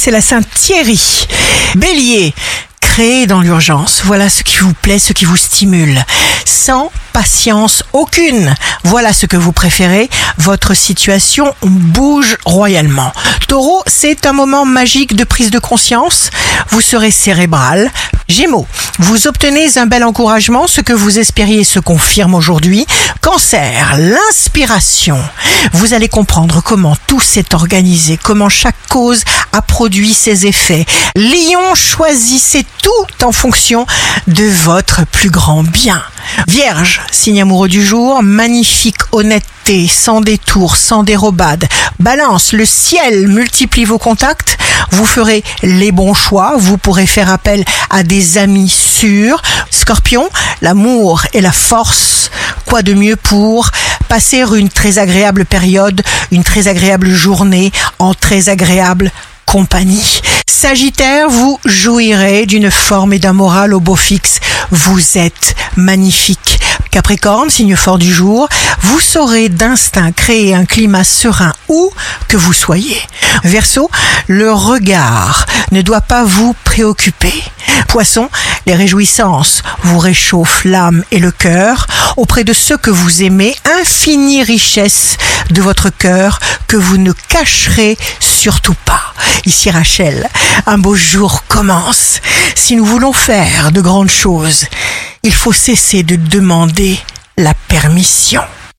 c'est la Sainte Thierry. Bélier, créez dans l'urgence. Voilà ce qui vous plaît, ce qui vous stimule. Sans patience aucune. Voilà ce que vous préférez. Votre situation bouge royalement. Taureau, c'est un moment magique de prise de conscience. Vous serez cérébral. Gémeaux, vous obtenez un bel encouragement. Ce que vous espériez se confirme aujourd'hui. Cancer, l'inspiration. Vous allez comprendre comment tout s'est organisé, comment chaque cause a produit ses effets. Lion, choisissez tout en fonction de votre plus grand bien. Vierge, signe amoureux du jour, magnifique honnêteté, sans détour, sans dérobade. Balance, le ciel multiplie vos contacts, vous ferez les bons choix, vous pourrez faire appel à des amis sûrs. Scorpion, l'amour et la force, quoi de mieux pour passer une très agréable période, une très agréable journée en très agréable compagnie. Sagittaire, vous jouirez d'une forme et d'un moral au beau fixe. Vous êtes magnifique. Capricorne, signe fort du jour, vous saurez d'instinct créer un climat serein où que vous soyez. Verseau, le regard ne doit pas vous préoccuper. Poisson, les réjouissances vous réchauffent l'âme et le cœur. Auprès de ceux que vous aimez, infinie richesse de votre cœur que vous ne cacherez surtout pas. Ici Rachel, un beau jour commence. Si nous voulons faire de grandes choses, il faut cesser de demander la permission.